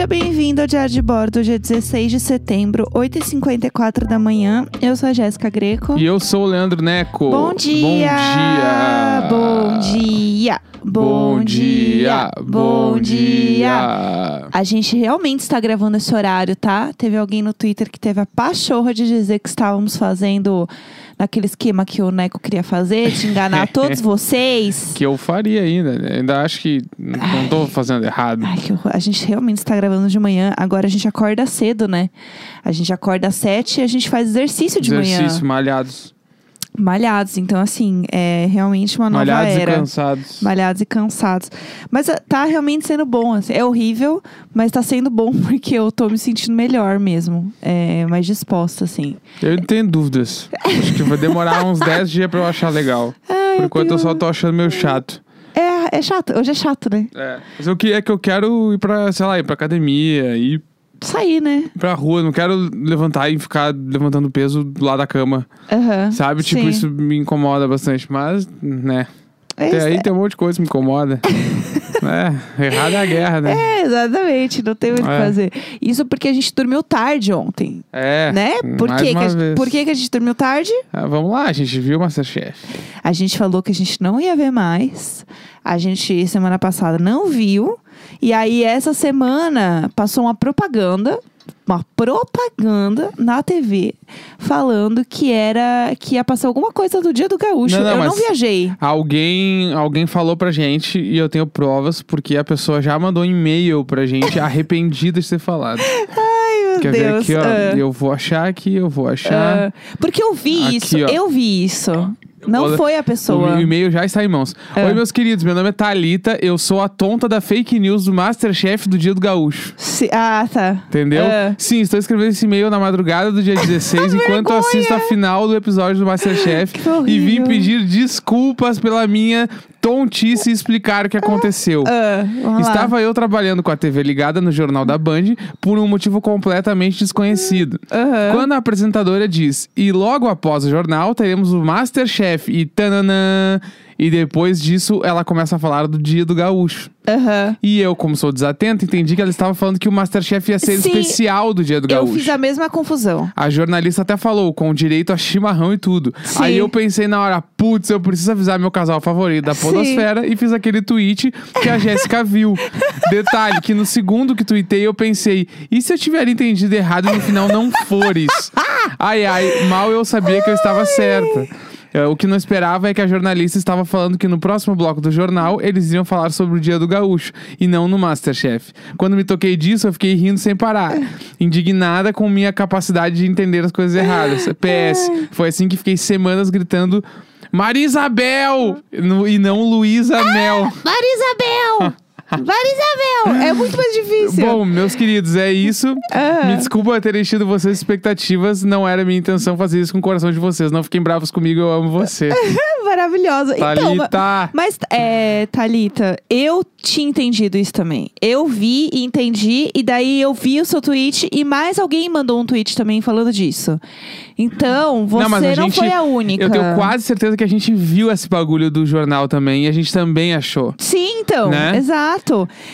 Seja bem-vindo ao Diário de Bordo, dia 16 de setembro, 8h54 da manhã. Eu sou a Jéssica Greco. E eu sou o Leandro Neco. Bom dia! Bom dia! Bom dia! Bom dia! Bom dia! A gente realmente está gravando esse horário, tá? Teve alguém no Twitter que teve a pachorra de dizer que estávamos fazendo naquele esquema que o Neco queria fazer, de enganar todos vocês. Que eu faria ainda. né? Ainda acho que não tô fazendo errado. Ai, que horror. A gente realmente está gravando de manhã. Agora a gente acorda cedo, né? A gente acorda às sete e a gente faz exercício de Exercício, manhã. malhados. Malhados. Então, assim, é realmente uma nova malhados era. e cansados. Malhados e cansados. Mas ah, tá realmente sendo bom. assim. É horrível, mas tá sendo bom porque eu tô me sentindo melhor mesmo. É, mais disposta, assim. Eu não tenho dúvidas. Acho que vai demorar uns 10 dias pra eu achar legal. Ai, Por enquanto eu só tô achando meio chato. É, é chato. Hoje é chato, né? É. Mas o que é que eu quero ir pra, sei lá, ir pra academia, ir Sair, né? pra rua. Não quero levantar e ficar levantando peso do lado da cama. Aham. Sabe? Tipo, Sim. isso me incomoda bastante. Mas, né. É Até aí tem um monte de coisa que me incomoda. é, errado é a guerra, né? É, exatamente. Não tem muito o que É. fazer. Isso porque a gente dormiu tarde ontem. É. né? Por, que, que a, gente- por que, que a gente dormiu tarde? Ah, vamos lá, a gente viu o Masterchef. A gente falou que a gente não ia ver mais. A gente, semana passada, não viu. E aí, essa semana, passou uma propaganda. Uma propaganda na TV falando que era que ia passar alguma coisa do dia do gaúcho. Não, não, eu não viajei. Alguém, alguém falou pra gente, e eu tenho provas, porque a pessoa já mandou um e-mail pra gente arrependida de ter falado. Ai, meu Quer Deus. ver aqui, ó? ah, Eu vou achar aqui, eu vou achar. ah, porque eu vi Aqui, isso. ó. Eu vi isso. Não foi a pessoa. o e-mail já está em mãos. Ah. Oi, meus queridos, meu nome é Thalita, eu sou a tonta da fake news do Masterchef do Dia do Gaúcho. Se- ah, tá. Entendeu? Ah. Sim, estou escrevendo esse e-mail na madrugada do dia 16, enquanto eu assisto a final do episódio do Masterchef. E vim pedir desculpas pela minha tontice explicar o que aconteceu. Lá. Estava eu trabalhando com a TV ligada no Jornal da Band por um motivo completamente desconhecido. Aham. Quando a apresentadora diz, e logo após o jornal teremos o Masterchef e tananã. E depois disso ela começa a falar do dia do gaúcho. Aham. E eu, como sou desatento, entendi que ela estava falando que o Masterchef ia ser Sim, especial do dia do Eu gaúcho. fiz a mesma confusão. A jornalista até falou, com direito a chimarrão e tudo. Sim. Aí eu pensei na hora, putz, eu preciso avisar meu casal favorito da Sim. Podosfera e fiz aquele tweet que a Jéssica viu. Detalhe, que no segundo que tuitei eu pensei, e se eu tiver entendido errado e no final não fores? Ai, ai, mal eu sabia que eu estava certa. É, O que não esperava é que a jornalista estava falando que no próximo bloco do jornal eles iam falar sobre o Dia do Gaúcho e não no Masterchef. Quando me toquei disso, eu fiquei rindo sem parar, indignada com minha capacidade de entender as coisas erradas. PS, foi assim que fiquei semanas gritando Marisabel e não Luísa Mel. Marisabel! Marisabel! É muito mais difícil. Bom, meus queridos, é isso. Ah. Me desculpa ter enchido vocês expectativas. Não era minha intenção fazer isso com o coração de vocês. Não fiquem bravos comigo, eu amo você. Maravilhosa. Então, Thalita. mas, é, Thalita, eu tinha entendido isso também. Eu vi e entendi, e daí eu vi o seu tweet e mais alguém mandou um tweet também falando disso. Então, você não, gente- foi a única. Eu tenho quase certeza que a gente viu esse bagulho do jornal também e a gente também achou. Sim, então, Né? exato.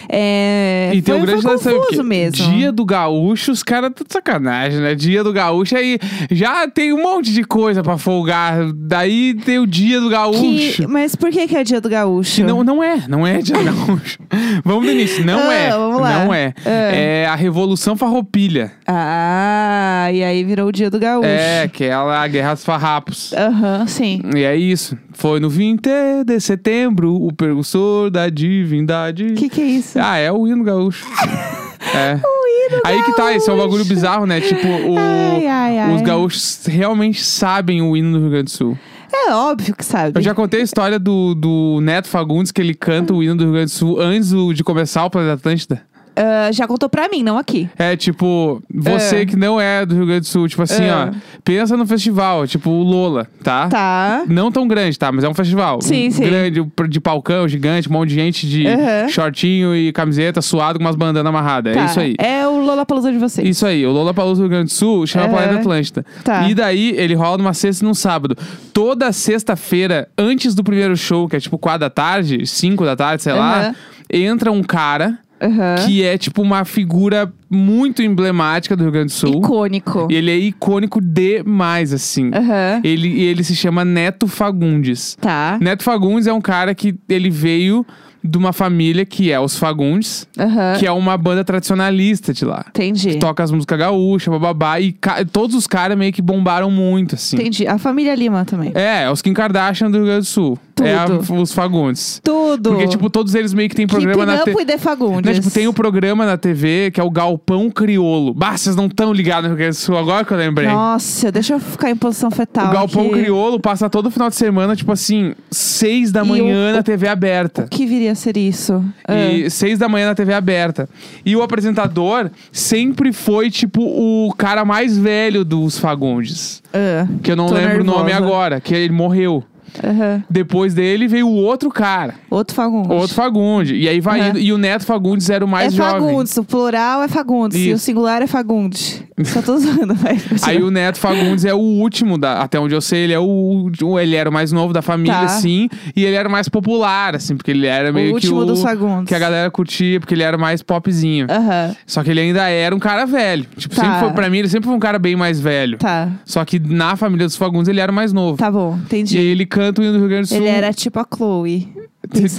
É, E tem um grande foi confuso mesmo. Dia do Gaúcho, os caras estão de sacanagem, né? Dia do Gaúcho, aí já tem um monte de coisa pra folgar. Daí tem o Dia do Gaúcho. Que- mas por que, que é dia do gaúcho? Que não, não é, não é dia do gaúcho. vamos no início, não Ah, é. vamos lá. Não é. Ah. É a Revolução Farroupilha. Ah, e aí virou o dia do gaúcho. É, que é a Guerra dos Farrapos. Aham, sim. E é isso. Foi no 20 de setembro, o precursor da divindade. O que, que é isso? Ah, é o hino gaúcho. é. O hino Aí que tá, esse é um bagulho bizarro, né? Tipo, o- Ai, ai, ai. os gaúchos realmente sabem o hino do Rio Grande do Sul. É óbvio que sabe. Eu já contei a história do, do Neto Fagundes, que ele canta o hino do Rio Grande do Sul antes do- de começar o Planeta Atlântida. Ah, já contou pra mim, não aqui. É, tipo, você É. que não é do Rio Grande do Sul, tipo assim, É. ó, pensa no festival, tipo o Lola, tá? Tá. Não tão grande, tá? Mas é um festival. Sim, um sim. Grande, de palcão, gigante, um monte de gente de Aham. shortinho e camiseta, suado com umas bandanas amarradas. tá. É isso aí. É o Lollapalooza de vocês. Isso aí, o Lola Palusa do Rio Grande do Sul chama Aham. Planeta Atlântida. Tá. E daí ele rola numa sexta e num sábado. Toda sexta-feira, antes do primeiro show, que é tipo 4 da tarde, 5 da tarde, sei lá, Aham. entra um cara Aham. que é tipo uma figura muito emblemática do Rio Grande do Sul. Icônico. E ele é icônico demais, assim. Aham. Ele, ele se chama Neto Fagundes. Tá. Neto Fagundes é um cara que ele veio de uma família que é os Fagundes, Aham. que é uma banda tradicionalista de lá. Entendi. Que toca as músicas gaúchas, bababá. E ca- todos os caras meio que bombaram muito, assim. Entendi. A família Lima também. É, é os Kim Kardashian do Rio Grande do Sul. É a- Tudo. os Fagundes. Tudo. Porque, tipo, todos eles meio que tem programa Keeping na Up TV. with the Fagundes. Né, tipo, tem o programa na TV que é o Galpão Criolo. Bah, vocês não estão ligados no Rio Grande do Sul, agora que eu lembrei. Nossa, deixa eu ficar em posição fetal o Galpão aqui. Criolo passa todo final de semana, tipo assim, seis da E manhã o- na TV aberta. O que viria a ser isso? E seis da manhã na TV aberta. E o apresentador sempre foi, tipo, o cara mais velho dos Fagundes. Ah, ah. Que eu não Tô lembro o nome nervosa. agora, que ele morreu. Aham. Depois dele veio o outro cara, Outro Fagundes. outro Fagundes. E aí vai Uhum. indo. E o Neto Fagundes era o mais é jovem. Fagundes, o plural é Fagundes e o Isso. singular é Fagundes. Só tô zoando, vai. Aí o Neto Fagundes é o último, da, até onde eu sei, ele é o, o- ele era o mais novo da família, Tá. assim, e ele era mais popular, assim, porque ele era meio último que o dos Fagundes. que a galera curtia, porque ele era mais popzinho. Aham, Só que ele ainda era um cara velho. Tipo, Tá. sempre foi, pra mim, ele sempre foi um cara bem mais velho. tá. Só que na família dos Fagundes ele era o mais novo. Tá bom, E entendi. aí ele canta o hino do Rio Grande do Sul. Ele era tipo a Chloe.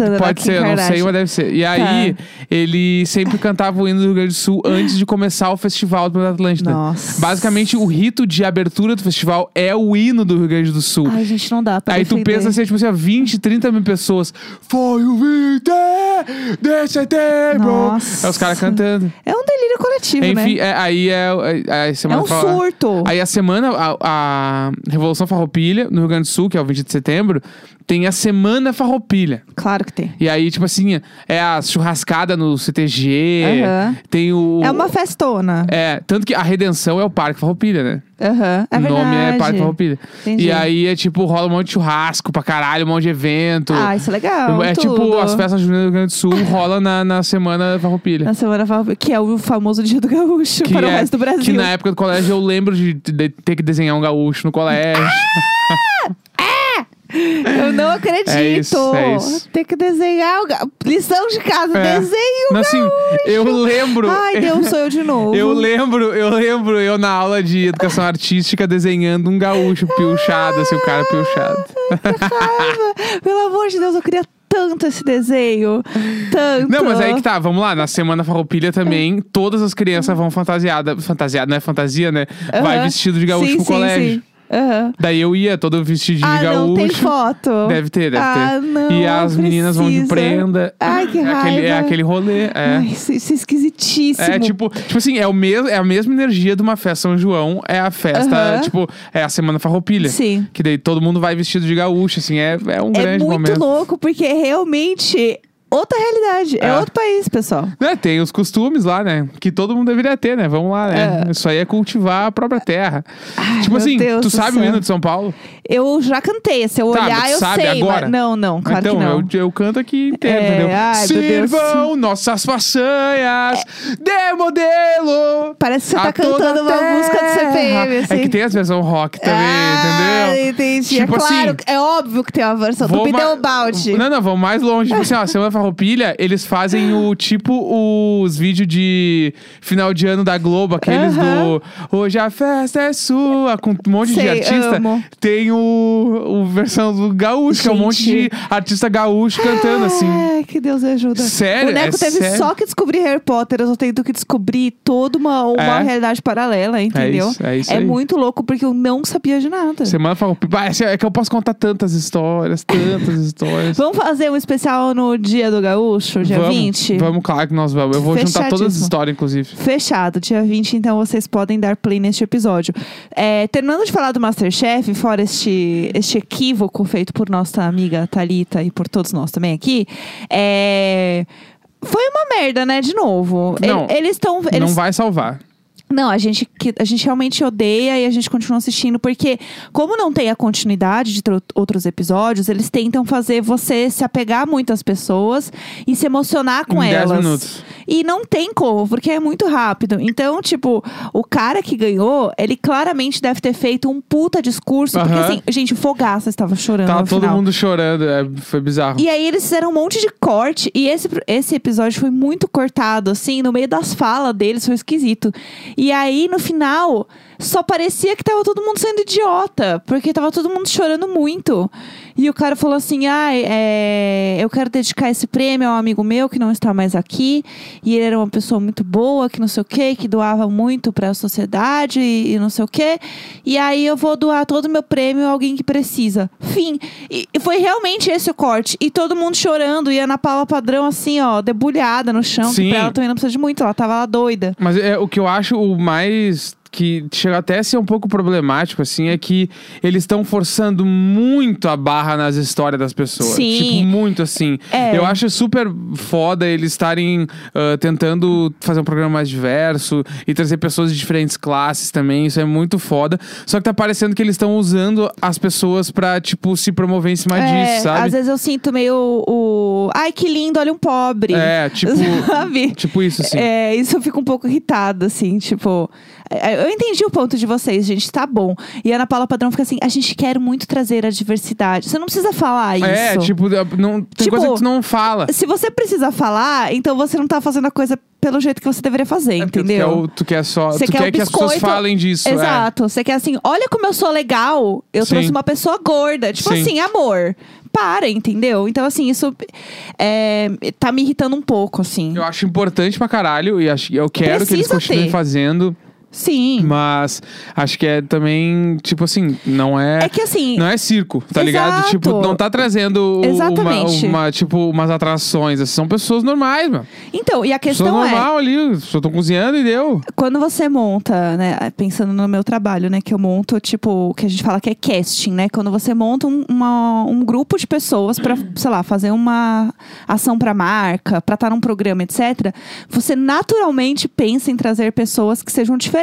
Na Pode ser, eu não sei, mas deve ser. E aí, ele sempre cantava o hino do Rio Grande do Sul antes de começar o festival do Atlântida. Nossa. Basicamente, o rito de abertura do festival é o hino do Rio Grande do Sul. Ai, gente, não dá pra Aí tu defender. pensa assim, tipo assim, ó, 20, 30 mil pessoas. Foi o 20 de setembro. Nossa. É os caras cantando. É um delírio coletivo, Enfim, né? é- aí é. é- É semana um fala- surto. Aí a semana, a, a Revolução Farroupilha, no Rio Grande do Sul, que é o 20 de setembro, tem a Semana Farroupilha. Claro que tem. E aí, tipo assim, é a churrascada no CTG, Aham. tem o... É uma festona. É, tanto que a Redenção é o Parque Farroupilha, né? Aham. É o nome é Parque Farroupilha. Entendi. E aí é tipo, rola um monte de churrasco pra caralho, um monte de evento. Ah, isso é legal. é tudo. tipo, as festas juninas do Rio Grande do Sul rola na, na Semana Farroupilha. Na semana Farroupilha, que é o famoso Dia do Gaúcho Que para o é- resto do Brasil. Que na época do colégio eu lembro de, de ter que desenhar um gaúcho no colégio. Eu não acredito. É isso, é isso. Tem que desenhar o lição de casa, É. desenho Mas assim, eu lembro. Ai, Deus, sou eu de novo. Eu lembro, eu lembro eu na aula de educação artística desenhando um gaúcho piochado, assim, o cara piochado. Pelo amor de Deus, eu queria tanto esse desenho. Tanto. Não, mas aí que tá, vamos lá. Na Semana Farroupilha também, todas as crianças vão fantasiadas. Fantasiada, não é fantasia, né? Vai vestido de gaúcho sim, pro sim, colégio. Sim. Aham. Daí eu ia todo vestido de Ah, gaúcho. não tem foto. Deve ter, deve ah, ter. Não, e as meninas vão de precisa. prenda. Ai, que é aquele, é raiva. aquele rolê. É. Ai, isso, isso é esquisitíssimo. É tipo, tipo assim, é, o mes é a mesma energia de uma festa São João, é a festa, Aham. tipo, é a Semana Farroupilha. Sim. Que daí todo mundo vai vestido de gaúcho, assim, é, é um É grande muito momento. louco, porque é realmente outra realidade. É, É. outro país, pessoal. Né, tem os costumes lá, né? Que todo mundo deveria ter, né? Vamos lá, né? É. Isso aí é cultivar a própria terra. Tipo meu assim, Deus tu do sabe o céu. hino de São Paulo? Eu já cantei. Se eu Tá, olhar, eu sabe sei. agora? Mas... Não, não, claro então, que não. Eu, eu canto aqui inteiro, É, entendeu? ai. Sirvam nossas façanhas de modelo. Parece que você tá cantando uma terra. música do CPM, assim. É que tem as versões rock também, ah, entendeu? entendi. Tipo é claro, assim, é óbvio que tem uma versão do ma- Pneu Balde. Não, não, vamos mais longe. Tipo assim, ó, Semana Farroupilha, eles fazem o tipo os vídeos de final de ano da Globo, aqueles Aham. do Hoje a festa é sua, com um monte de Sei, artista. amo. Tem o, o versão do gaúcho, que é um monte de artista gaúcho cantando assim. Ai, que Deus ajuda. Sério? O Neco É teve sério? só que descobrir Harry Potter. Eu tô tendo que descobrir toda uma, uma É. realidade paralela, entendeu? isso, é isso aí. muito louco, porque eu não sabia de nada. Semana. Ah, esse- É que eu posso contar tantas histórias, tantas histórias. Vamos fazer um especial no Dia do Gaúcho, dia vamos, 20? Vamos, claro que nós vamos. Eu vou juntar todas as histórias, inclusive. Fechado, dia 20, então vocês podem dar play neste episódio. É, terminando de falar do Masterchef, fora este, este equívoco feito por nossa amiga Thalita e por todos nós também aqui, é, foi uma merda, né? De novo. Não, Ele- eles estão. Não Eles, vai salvar. Não, a gente, a gente realmente odeia e a gente continua assistindo, porque, como não tem a continuidade de tro- outros episódios, eles tentam fazer você se apegar muito às pessoas e se emocionar com em 10 elas. minutos. E não tem como, porque é muito rápido. Então, tipo, o cara que ganhou, ele claramente deve ter feito um puta discurso. Porque, Aham. assim, gente, o Fogaça estava chorando Tava todo final. mundo chorando, é, foi bizarro. E aí eles fizeram um monte de corte. E esse, esse episódio foi muito cortado, assim, no meio das falas deles, foi esquisito. E aí, no final, só parecia que tava todo mundo sendo idiota. Porque tava todo mundo chorando muito. E o cara falou assim: ai, é, eu quero dedicar esse prêmio a um amigo meu que não está mais aqui. E ele era uma pessoa muito boa, que não sei o quê, que doava muito pra sociedade e, e não sei o quê. E aí eu vou doar todo o meu prêmio a alguém que precisa. Fim. E e foi realmente esse o corte. E todo mundo chorando. E a Ana Paula Padrão, assim, ó, debulhada no chão. Sim. Que pra ela também não precisa de muito. Ela tava lá doida. Mas é, o que eu acho o mais que chega até a ser um pouco problemático, assim, é que eles estão forçando muito a barra nas histórias das pessoas. Sim. Tipo, muito assim. É. Eu acho super foda eles estarem ah, tentando fazer um programa mais diverso e trazer pessoas de diferentes classes também. Isso é muito foda. Só que tá parecendo que eles estão usando as pessoas pra, tipo, se promover em cima É, disso, sabe? Às vezes eu sinto meio o. Ai, que lindo, olha um pobre. É, tipo. Sabe? tipo isso, assim. É, isso eu fico um pouco irritada, assim, tipo. É, Eu entendi o ponto de vocês, gente, tá bom. E a Ana Paula Padrão fica assim: a gente quer muito trazer a diversidade. Você não precisa falar isso. É, tipo, não, tem Tipo, coisa que tu não fala. Se você precisa falar, então você não tá fazendo a coisa pelo jeito que você deveria fazer, É entendeu? Tu quer, o- tu quer só. Você tu quer quer, que as pessoas falem disso. é. Exato. Você quer assim, olha como eu sou legal. Eu Sim. trouxe uma pessoa gorda. Tipo Sim. assim, amor. Para, entendeu? Então, assim, isso é, tá me irritando um pouco, assim. Eu acho importante pra caralho e acho, eu quero que eles Precisa continuem ter. fazendo, Sim. mas acho que é também, tipo assim, não é. É que assim. Não é circo, tá ligado? Exato. Tipo, não tá trazendo o- uma, Exatamente. uma, tipo, umas atrações. assim, São pessoas normais, mano. Então, e a Pessoa questão é. normal ali, só tô cozinhando e deu. Quando você monta, né, pensando no meu trabalho, né, que eu monto, tipo, o que a gente fala que é casting, né? Quando você monta um, uma- um grupo de pessoas pra, sei lá, fazer uma ação pra marca, pra estar num programa, etc., você naturalmente pensa em trazer pessoas que sejam diferentes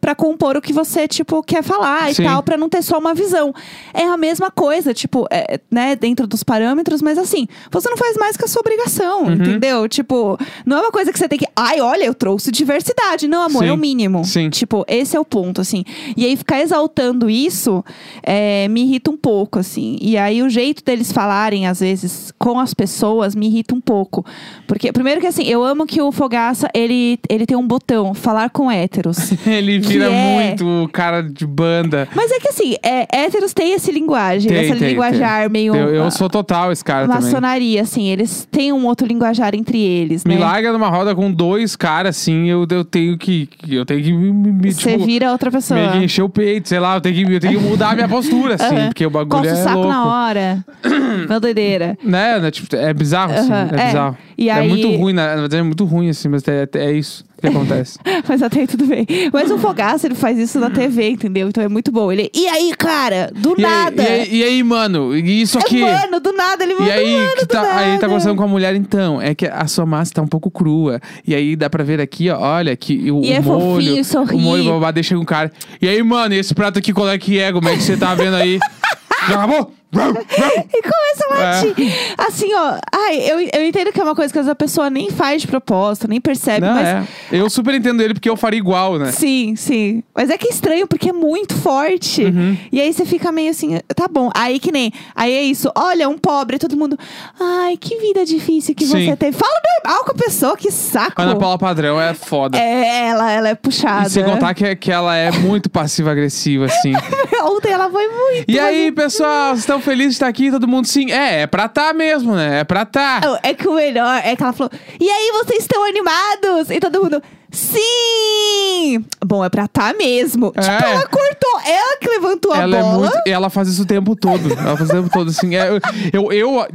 pra compor o que você, tipo, quer falar Sim. e tal, pra não ter só uma visão. É a mesma coisa, tipo, é, né, dentro dos parâmetros, mas assim, você não faz mais que a sua obrigação, Uhum. entendeu? Tipo, não é uma coisa que você tem que. Ai, olha, eu trouxe diversidade. Não, amor, Sim. é o mínimo. Sim. Tipo, esse é o ponto, assim. E aí, ficar exaltando isso é, me irrita um pouco, assim. E aí, o jeito deles falarem, às vezes, com as pessoas, me irrita um pouco. Porque, primeiro que assim, eu amo que o Fogaça, ele, ele tem um botão, falar com héteros. Ele vira é- muito cara de banda. Mas é que assim, é, héteros têm esse linguagem, Tem, essa tem, linguajar meio. Eu, eu sou total esse cara também. maçonaria, assim, eles têm um outro linguajar entre eles, Me né? larga numa roda com dois caras, assim, eu, eu tenho que. Eu tenho que me, me, Você tipo, vira outra pessoa. meio que encher o peito, sei lá, eu tenho que, eu tenho que mudar a minha postura, assim, porque o bagulho o é saco louco. na hora. Meu doideira. Né, né, tipo, é bizarro, assim, é é. bizarro. E É aí- muito ruim, na verdade é muito ruim, assim, mas é, é isso que acontece. Mas até aí tudo bem. Mas o Fogaça, ele faz isso na TV, entendeu? Então é muito bom. Ele, e aí, cara? Do e, aí, nada. e, aí, e aí, mano, e isso aqui? É, mano, do nada. Ele E manda, aí, mano, que do tá, aí tá nada. conversando com a mulher, então, é que a sua massa tá um pouco crua. E aí dá pra ver aqui, ó, olha, que o, E é o molho, fofinho, o molho babá deixa com o cara. E aí, mano, esse prato aqui, qual é que é? Como é que você tá vendo aí? Já acabou? E começa a latir. É. Assim, ó. Ai, eu, eu entendo que é uma coisa que a pessoa nem faz de propósito, nem percebe, Não, mas. é. Eu super entendo ele porque eu faria igual, né? Sim, sim. Mas é que é estranho, porque é muito forte. Uhum. E aí você fica meio assim, tá bom. Aí que nem. Aí é isso. Olha, um pobre, todo mundo. Ai, que vida difícil que Sim. você teve. Fala normal com a pessoa, que saco. Ana Paula Padrão é foda. É, ela, ela é puxada. E sem contar que, que ela é muito passiva-agressiva, assim. Ontem ela foi muito. E aí, pessoal, vocês estão felizes de estar aqui? Todo mundo sim? É, é pra tá mesmo, né? É pra tá. É que o melhor é que ela falou: E aí, vocês estão animados? E todo mundo. Sim! Bom, é pra tá mesmo. É. Tipo, ela cortou. Ela que levantou a Ela é bola. muito. Ela faz isso o tempo todo. Ela faz o tempo todo, assim. É, eu, eu, eu,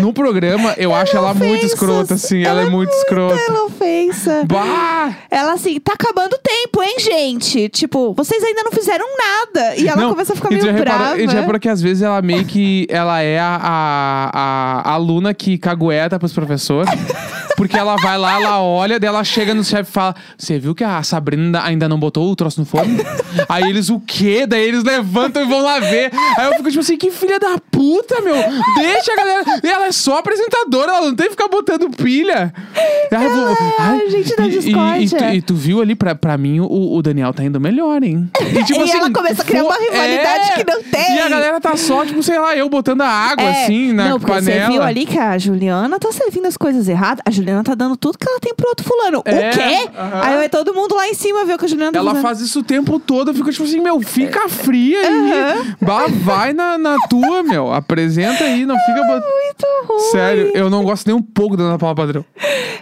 no programa, eu acho ela muito ofensas. escrota, assim. Ela, é muito escrota. Ela ofensa. Bah! Ela assim, tá acabando o tempo, hein, gente? Tipo, vocês ainda não fizeram nada. E ela Não, começa a ficar meio já reparou- brava. e já reparou que às vezes ela meio que. Ela é a, a, a aluna que cagueta pros professores. Porque ela vai lá, ela olha, daí ela chega no chefe e fala: você viu que a Sabrina ainda não botou o troço no forno? Aí eles, o quê? Daí eles levantam e vão lá ver. Aí eu fico tipo assim, que filha da puta, meu. Deixa a galera. Ela é só apresentadora, ela não tem que ficar botando pilha. Vou- Ai, ai, gente da e, e- e, discórdia. tu, e tu viu ali, pra, pra mim, o, o Daniel tá indo melhor, hein? E, tipo E ela começa a criar uma rivalidade que não tem. E a galera tá só, tipo, sei lá, eu botando a água É, assim na não, porque panela. Você viu ali que a Juliana tá servindo as coisas erradas. A Juliana tá dando tudo que ela tem pro outro fulano. É, o quê? Aham. Aí vai todo mundo lá em cima ver o que a Juliana tá Ela fazendo. faz isso o tempo todo, eu fico tipo assim, meu, fica fria aí. Bah, vai na, na tua, meu. Apresenta aí, não fica. bot- Muito ruim. Sério, eu não gosto nem um pouco da Ana Paula Padrão.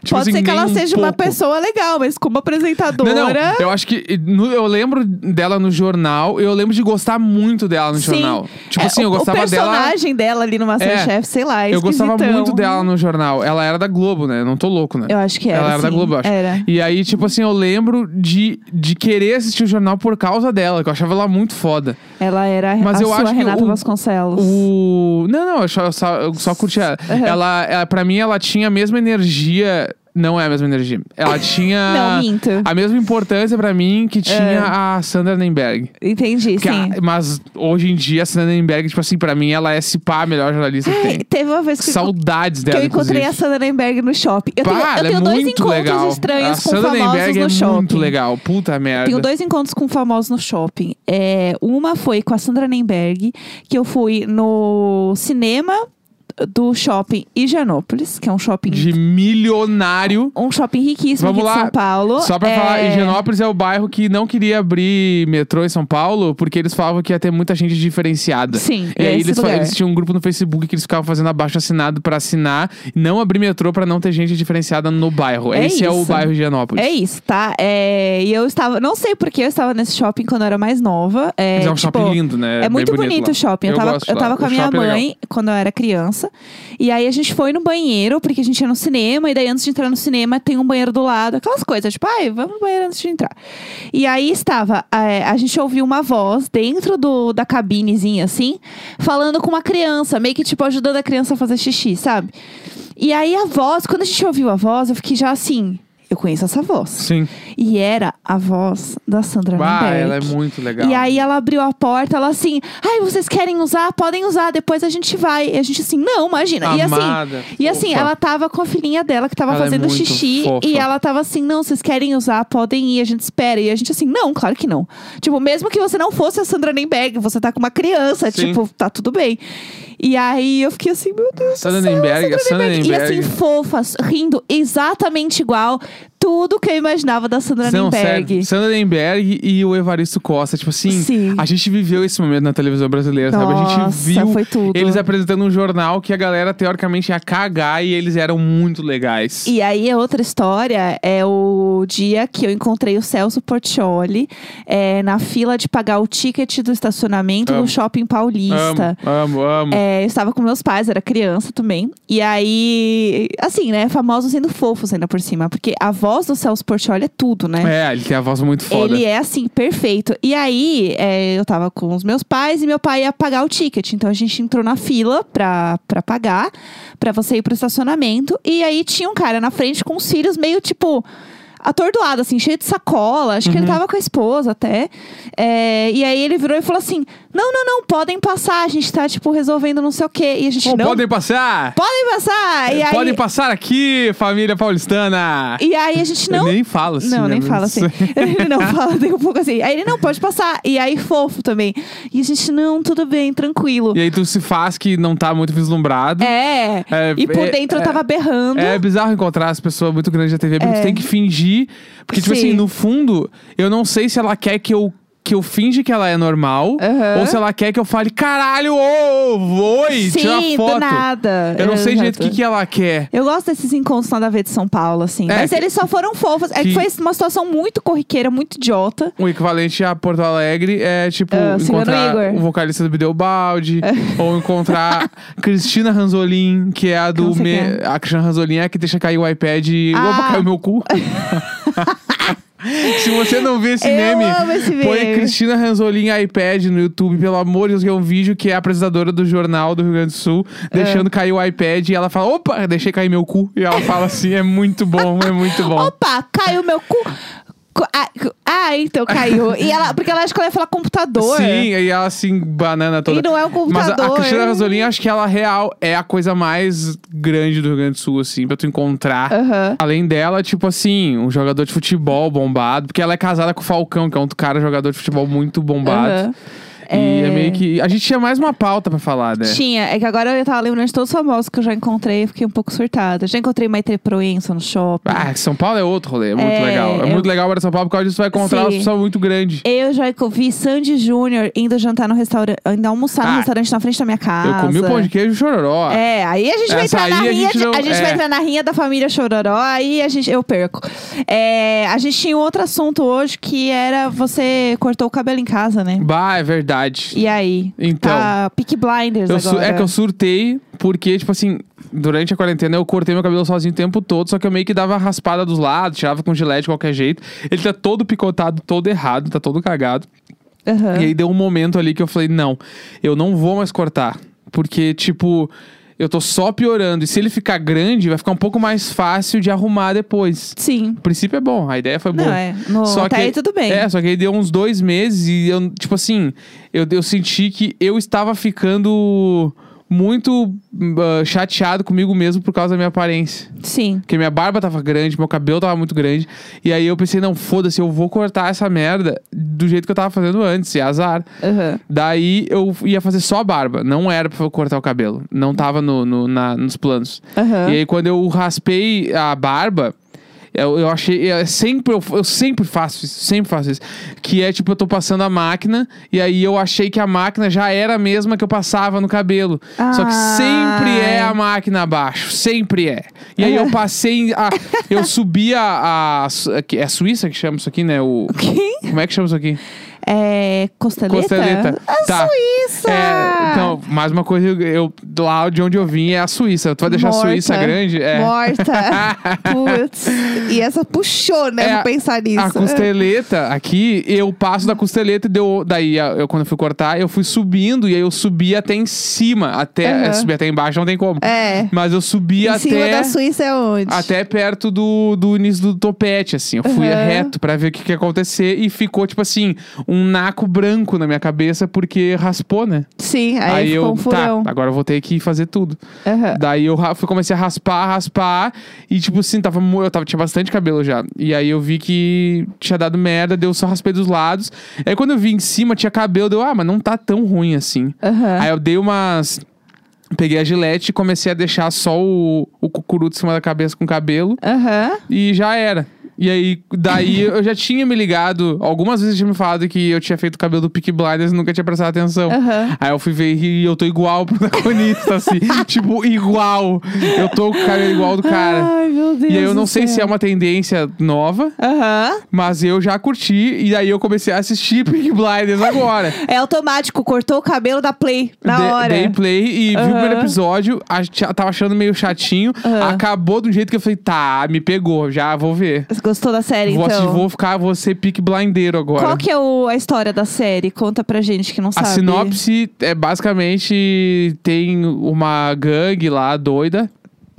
Tipo Pode assim, ser que nem ela um seja uma pouco. pessoa legal, mas como apresentadora. Não, não, eu acho que. no- eu lembro dela no jornal, eu lembro de gostar muito dela no Sim. jornal. Tipo É, assim, eu o- gostava O dela. personagem dela ali no Masterchef, sei lá, é Eu gostava esquisitão. muito dela no jornal. Ela era da Globo, né? Eu não tô louco, né? Eu acho que era, Ela era da sim. Globo, eu acho. Era. E aí, tipo assim, eu lembro de, de querer assistir o jornal por causa dela, que eu achava ela muito foda. Ela era Mas a eu sua acho que Renata o- Vasconcelos. O. Não, não, eu só, eu só, eu só curti ela. Uhum. ela. Ela, pra mim, ela tinha a mesma energia. Não é a mesma energia. Ela tinha. Não, minto. A mesma importância pra mim que tinha a Sandra Nemberg. Entendi, Que a- sim. mas hoje em dia, a Sandra Nemberg, tipo assim, pra mim, ela é se pá a melhor jornalista que tem. Teve uma vez que, Saudades que dela. eu encontrei inclusive. a Sandra Nemberg no shopping. Eu Pá, tenho, eu ela tenho é dois muito encontros legal. estranhos a com Sandra famosos Nemberg no é shopping. muito legal. Puta merda. Tenho dois encontros com famosos no shopping. É, uma foi com a Sandra Nemberg, que eu fui no cinema do shopping Higienópolis, que é um shopping De milionário. um shopping riquíssimo Vamos aqui de lá. São Paulo. Só pra É, falar, Higienópolis é o bairro que não queria abrir metrô em São Paulo, porque eles falavam que ia ter muita gente diferenciada. Sim, E é aí eles, eles tinham um grupo no Facebook que eles ficavam fazendo abaixo assinado pra assinar, não abrir metrô pra não ter gente diferenciada no bairro. É Esse é o isso. bairro Higienópolis. É isso, tá? É, e eu estava. Não sei porque eu estava nesse shopping quando eu era mais nova. É, Mas é um tipo, shopping lindo, né? É muito bonito, lá. o shopping. Eu, tava, gosto eu lá. tava com a O minha é legal. mãe quando eu era criança. E aí a gente foi no banheiro, porque a gente ia no cinema. E daí antes de entrar no cinema, tem um banheiro do lado. Aquelas coisas, tipo, ai, vamos no banheiro antes de entrar. E aí estava, é, a gente ouviu uma voz dentro do, da cabinezinha, assim, falando com uma criança. Meio que, tipo, ajudando a criança a fazer xixi, sabe? E aí a voz, quando a gente ouviu a voz, eu fiquei já assim... Eu conheço essa voz. Sim. E era a voz da Sandra Ah, Nemberg. ela é muito legal. E aí ela abriu a porta, ela assim, ai, vocês querem usar? Podem usar, depois a gente vai. E a gente assim, não, imagina. E Amada, assim, e assim, fofa. ela tava com a filhinha dela que tava Ela é fazendo muito xixi. fofa. E ela tava assim, não, vocês querem usar, podem ir, a gente espera. E a gente assim, não, claro que não. Tipo, mesmo que você não fosse a Sandra Nemberg, você tá com uma criança, Sim. tipo, tá tudo bem. E aí eu fiquei assim, meu Deus Sandra a Sandra E assim, Nemberg. fofa, rindo exatamente igual tudo que eu imaginava da Sandra Não, Nemberg. sério. Sandra Nemberg e o Evaristo Costa. Tipo assim, Sim. a gente viveu esse momento na televisão brasileira, sabe? A Nossa, gente viu foi tudo. eles apresentando um jornal que a galera teoricamente ia cagar e eles eram muito legais. E aí, a outra história é o dia que eu encontrei o Celso Portioli é, na fila de pagar o ticket do estacionamento Amo. no Shopping Paulista. Amo, amo, amo. É, eu estava com meus pais, era criança também. E aí, assim, né, famosos sendo fofos ainda por cima. Porque a voz do Celso Portioli é tudo, né? É, ele tem a voz muito foda. Ele é assim, perfeito. E aí, é, eu tava com os meus pais e meu pai ia pagar o ticket. Então a gente entrou na fila pra, pra pagar, pra você ir pro estacionamento. E aí tinha um cara na frente com os filhos meio tipo. Atordoado, assim, cheio de sacola. Acho que ele tava com a esposa até. É, e aí ele virou e falou assim: Não, não, não, podem passar. A gente tá, tipo, resolvendo não sei o quê. E a gente Bom, não. podem passar! Podem passar! E aí, Podem passar aqui, família paulistana! e aí a gente não. Eu nem falo assim. Não, né, nem fala assim. Ele não fala, tem um pouco assim. Aí ele não pode passar. E aí, fofo também. E a gente, não, tudo bem, tranquilo. E aí tu se faz que não tá muito vislumbrado. É. É, e por é, dentro eu é. tava berrando. É bizarro encontrar as pessoas muito grandes da TV, porque É. tu tem que fingir. Porque, tipo Sim. assim, no fundo, eu não sei se ela quer que eu. Que eu finge que ela é normal, Aham. ou se ela quer que eu fale, caralho, ô, oi, tira Sim, foto. do nada. Eu não sei direito o que, que ela quer. Eu gosto desses encontros nada a ver de São Paulo, assim. É, Mas que- eles só foram fofos. É que que- foi uma situação muito corriqueira, muito idiota. O equivalente a Porto Alegre é tipo Cigano encontrar o vocalista do Bideu Balde, ou encontrar Cristina Ranzolin, que é a do me... é. a Cristina Ranzolin é a que deixa cair o iPad e Ah. opa, caiu meu cu. Se você não vê esse Eu meme, amo esse põe meme. Cristina Ranzolin iPad no YouTube, pelo amor de Deus, que é um vídeo que é a apresentadora do Jornal do Rio Grande do Sul, É. deixando cair o iPad e ela fala, opa, deixei cair meu cu. E ela fala assim, é muito bom, é muito bom. Opa, caiu meu Ah, cu- ah, então caiu. E ela, porque ela acha que ela ia falar computador. Sim, e ela assim, banana toda. E não é um Mas a, computador. a Cristina Ranzolin, acho que ela real é a coisa mais grande do Rio Grande do Sul, assim, pra tu encontrar. Aham. Além dela, tipo assim, um jogador de futebol bombado, porque ela é casada com o Falcão, que é um cara jogador de futebol muito bombado. Aham. E é... É. meio que. A gente tinha mais uma pauta pra falar, né? Tinha, é que agora eu tava lembrando de todos os famosos que eu já encontrei e fiquei um pouco surtada. Já encontrei Maitre Proença no shopping. Ah, São Paulo é outro rolê, é muito É, legal. É eu- muito legal para São Paulo, porque hoje você vai encontrar Sim. uma pessoa muito grande. Eu já vi Sandy Júnior indo jantar no restaurante, indo almoçar no Ah, restaurante na frente da minha casa. Eu comi o pão de queijo chororó. É, aí a gente vai Essa entrar na a rinha. gente não- a gente é. vai entrar na rinha da família Chororó, aí a gente, eu perco. É, a gente tinha um outro assunto hoje que era você cortou o cabelo em casa, né? Bah, é verdade. E aí? Então. Tá Peak Blinders Eu agora. é que eu surtei, porque, tipo assim, durante a quarentena eu cortei meu cabelo sozinho o tempo todo, só que eu meio que dava raspada dos lados, tirava com gilete de qualquer jeito. Ele tá todo picotado, todo errado, tá todo cagado. Aham. E aí deu um momento ali que eu falei, não, eu não vou mais cortar. Porque, tipo, eu tô só piorando. E se ele ficar grande, vai ficar um pouco mais fácil de arrumar depois. Sim. O princípio é bom, a ideia foi Não, boa. é. No, Só até que- aí tudo bem. É, só que aí deu uns dois meses e eu, tipo assim, eu, eu senti que eu estava ficando muito ah, chateado comigo mesmo por causa da minha aparência. Sim. Porque minha barba tava grande, meu cabelo tava muito grande. E aí eu pensei, não, foda-se, eu vou cortar essa merda do jeito que eu tava fazendo antes, e azar. Aham. Daí eu ia fazer só a barba, não era pra eu cortar o cabelo. Não tava no, no- na- nos planos. Aham. E aí, quando eu raspei a barba, eu, eu achei. Eu sempre, eu, eu sempre faço isso, sempre faço isso. Que é tipo, eu tô passando a máquina, e aí eu achei que a máquina já era a mesma que eu passava no cabelo. Só que sempre é a máquina abaixo, sempre é. E aí eu passei. A, eu subi a. a, Su- é a Suíça que chama isso aqui, né? O, Quem? como é que chama isso aqui? É. Costeleta? Costeleta. A Tá. Suíça! É, então, mais uma coisa, eu, lá de onde eu vim é a Suíça. Tu vai deixar Morta. a Suíça grande? É. Morta. Putz. E essa puxou, né? É, Vou pensar nisso. A costeleta aqui, eu passo da costeleta e deu. Daí, eu, quando eu fui cortar, eu fui subindo e aí eu subi até em cima. Até. Subir até embaixo não tem como. É. Mas eu subi Em cima até. da Suíça é onde? Até perto do, do início do topete, assim. Eu fui Aham. reto pra ver o que, que ia acontecer e ficou, tipo assim, um naco branco na minha cabeça porque raspou, né? Sim, aí, ficou eu. um furão. Tá, agora eu vou ter que fazer tudo. Aham. Daí eu fui, comecei a raspar, raspar. E, tipo assim, tava, eu tava, tinha bastante cabelo já. E aí eu vi que tinha dado merda, deu só raspei dos lados. Aí quando eu vi em cima, tinha cabelo, deu, ah, mas não tá tão ruim assim. Aham. Aí eu dei umas. Peguei a gilete e comecei a deixar só o, o cucuruto em cima da cabeça com cabelo. Aham. E já era. E aí, daí eu já tinha me ligado. Algumas vezes tinha me falado que eu tinha feito o cabelo do Peaky Blinders e nunca tinha prestado atenção. Aham. Aí eu fui ver e eu tô igual ao protagonista, assim. tipo, igual. Eu tô com o cabelo igual do cara. Ai, meu Deus. E aí eu não do sei se é céu. uma tendência nova, Aham. mas eu já curti. E aí eu comecei a assistir Peaky Blinders agora. É automático, cortou o cabelo da Play na De- hora. Dei play e vi o primeiro episódio, ach- tava achando meio chatinho. Acabou um jeito que eu falei, tá, me pegou, já vou ver. Gostou da série, Vou, então? assistir, vou ficar, vou ser pique blindeiro agora. Qual que é o- a história da série? Conta pra gente que não A sabe. sinopse é basicamente tem uma gangue lá doida,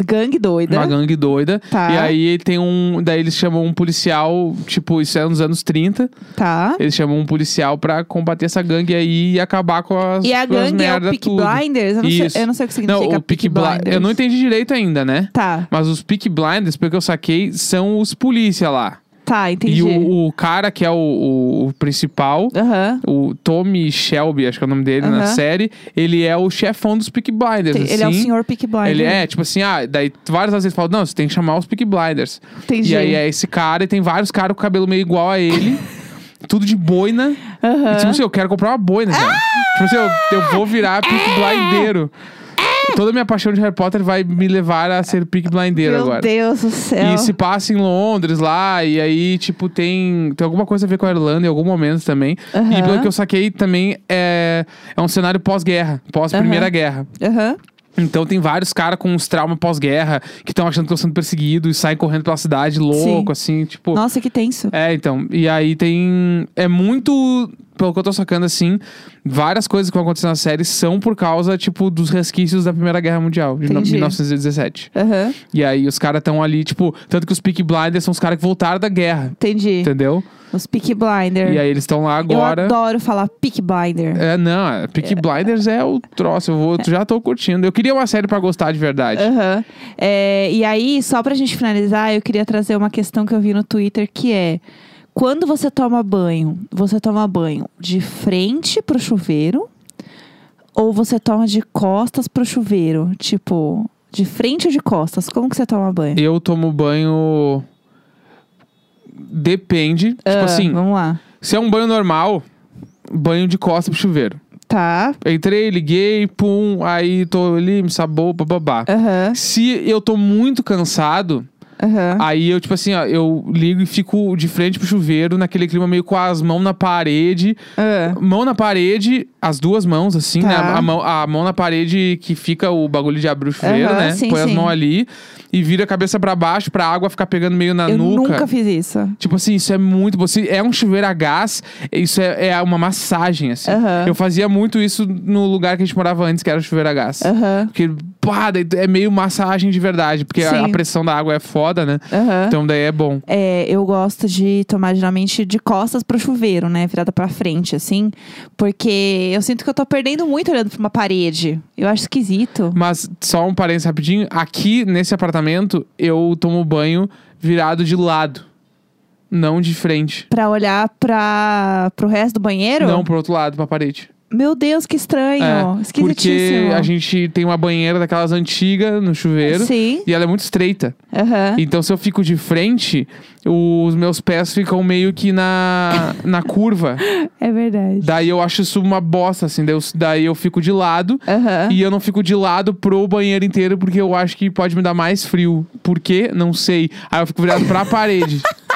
Gangue doida. uma gangue doida. Tá. E aí tem um, daí eles chamam um policial, tipo, isso é nos anos 30. Tá. Eles chamam um policial pra combater essa gangue aí e acabar com as E a gangue é o Peak tudo. Blinders? Eu não, sei, Isso. eu não sei o que significa Não, o Peak Blinders. Eu não entendi direito ainda, né? Tá, Mas os Peak Blinders, pelo que eu saquei, são os polícia lá. Tá, entendi. E o, o cara que é o, o- o principal, Aham. o Tommy Shelby, acho que é o nome dele na Aham. série, ele é o chefão dos Peak Blinders. Ele é o assim. senhor Peak Blinders. Ele é, tipo assim, ah, daí várias vezes ele fala, não, você tem que chamar os Peak Blinders. Entendi. E aí é esse cara, e tem vários caras com cabelo meio igual a ele. Tudo de boina. E tipo assim, eu quero comprar uma boina, cara. Tipo assim, eu, eu vou virar Peak Blindeiro. Toda a minha paixão de Harry Potter vai me levar a ser Peak Blindeiro Meu agora. Deus do céu. E se passa em Londres lá, e aí, tipo, tem, tem alguma coisa a ver com a Irlanda em algum momento também. Aham. E pelo que eu saquei também, é, é um cenário pós-guerra, pós-primeira Aham. guerra. Aham. Então tem vários caras com uns traumas pós-guerra que estão achando que estão sendo perseguidos e saem correndo pela cidade louco, assim, tipo. Nossa, que tenso. É, então. E aí tem. É muito. Pelo que eu tô sacando, assim, várias coisas que vão acontecer na série são por causa, tipo, dos resquícios da Primeira Guerra Mundial, de Entendi. 1917. Aham, E aí os caras estão ali, tipo, tanto que os Peak Blinders são os caras que voltaram da guerra, entendi. entendeu? Os Peaky Blinder. E aí eles estão lá agora. Eu adoro falar Peaky Blinder. É, não, é, Peaky Blinders é o troço, eu vou, já tô curtindo. Eu queria uma série pra gostar de verdade. Aham. É, e aí, só pra gente finalizar, eu queria trazer uma questão que eu vi no Twitter que é. Quando você toma banho, você toma banho de frente pro chuveiro ou você toma de costas pro chuveiro? Tipo, de frente ou de costas? Como que você toma banho? Eu tomo banho. Depende. Ah, tipo assim, Vamos lá. se é um banho normal, banho de costa pro chuveiro. Tá. Entrei, liguei, pum, aí tô ali, me sabou, bababá. Aham. Se eu tô muito cansado, Aham. aí eu, tipo assim, ó, eu ligo e fico de frente pro chuveiro, naquele clima meio com as mãos na parede. Ah. Mão na parede, as duas mãos, assim, Tá. né? A mão, a mão na parede que fica o bagulho de abrir o chuveiro, Aham, né? sim, Põe as sim. mãos ali e vira a cabeça pra baixo pra água ficar pegando meio na Eu nuca. nunca fiz isso. Tipo assim, isso é muito. Você é um chuveiro a gás, isso é, é uma massagem, assim. Eu fazia muito isso no lugar que a gente morava antes, que era o chuveiro a gás. Porque, pá, é meio massagem de verdade, porque a, a pressão da água é foda, né? Aham. Então daí é bom. É, eu gosto de tomar geralmente de costas pro chuveiro, né? Virada pra frente, assim. Porque eu sinto que eu tô perdendo muito olhando pra uma parede. Eu acho esquisito. Mas só um parênteses rapidinho. Aqui nesse apartamento, eu tomo banho virado de lado. Não de frente. Pra olhar pra, pro resto do banheiro? Não pro outro lado, pra parede. Meu Deus, que estranho. É, Esquisitíssimo. porque a gente tem uma banheira daquelas antigas no chuveiro. Sim. E ela é muito estreita. Aham. Então, se eu fico de frente, os meus pés ficam meio que na, na curva. É verdade. Daí eu acho isso uma bosta, assim. Daí eu, daí eu fico de lado. Aham. E eu não fico de lado pro banheiro inteiro, porque eu acho que pode me dar mais frio. Por quê? Não sei. Aí eu fico virado pra parede.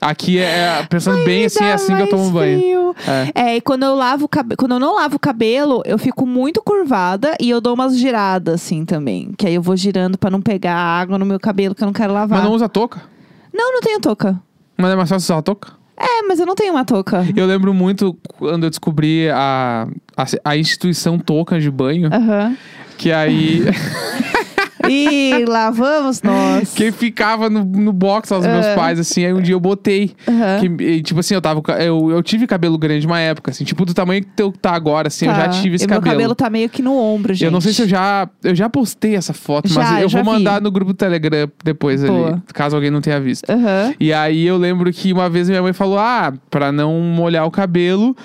Aqui é, é- pensando bem assim, é assim que eu tomo mais banho. frio. É. É, e quando eu lavo o cabelo, quando eu não lavo o cabelo, eu fico muito curvada e eu dou umas giradas assim também, que aí eu vou girando pra não pegar água no meu cabelo que eu não quero lavar. Mas não usa touca? Não, não tenho touca. Mas é mais fácil usar a touca? É, mas eu não tenho uma touca. Eu lembro muito quando eu descobri a, a, a instituição touca de banho, Aham. que aí E lá vamos nós. quem ficava no, no box aos meus É. pais, assim, aí um dia eu botei. Que, e, tipo assim, eu tava. Eu, eu tive cabelo grande uma época, assim, tipo, do tamanho que teu tá agora, assim, eu já Tá. tive esse e meu cabelo. cabelo tá meio que no ombro, gente. Eu não sei se eu já. Eu já postei essa foto, Já, mas eu vou vi. mandar no grupo do Telegram depois ali, caso alguém não tenha visto. E aí eu lembro que uma vez minha mãe falou: ah, pra não molhar o cabelo.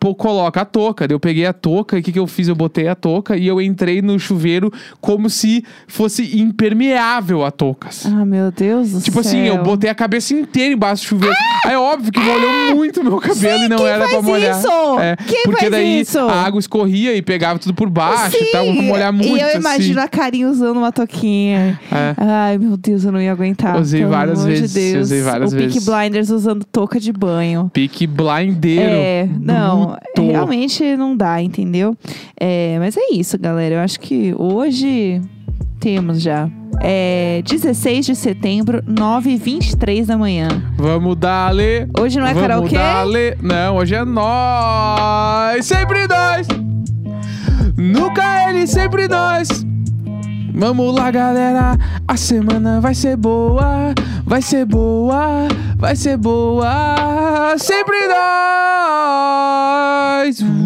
Pô, coloca a touca. Daí eu peguei a touca e o que, que eu fiz? Eu botei a touca e eu entrei no chuveiro como se fosse impermeável a toucas. Ah, meu Deus do Tipo céu. assim, eu botei a cabeça inteira embaixo do chuveiro. Aí é óbvio que molhou muito meu cabelo e não era pra molhar. isso? É, Quem porque daí isso? a água escorria e pegava tudo por baixo Sim, e tal, pra molhar muito. E eu imagino assim. a carinha usando uma toquinha. É. Ai, meu Deus, eu não ia aguentar. Usei várias vezes, De Deus. usei várias o vezes. Blinders usando touca de banho. Pique blindeiro. É, não, Bruto. realmente não dá, entendeu? É, mas é isso, galera. Eu acho que hoje temos já. É 16 de setembro, 9h23 da manhã. Vamos dar-lhe. Hoje não é Vamos karaokê? Não, hoje é nós. Sempre nós. Nunca ele, sempre nós. Vamos lá, galera. A semana vai ser boa. Vai ser boa. Vai ser boa. Sempre nós. Uh.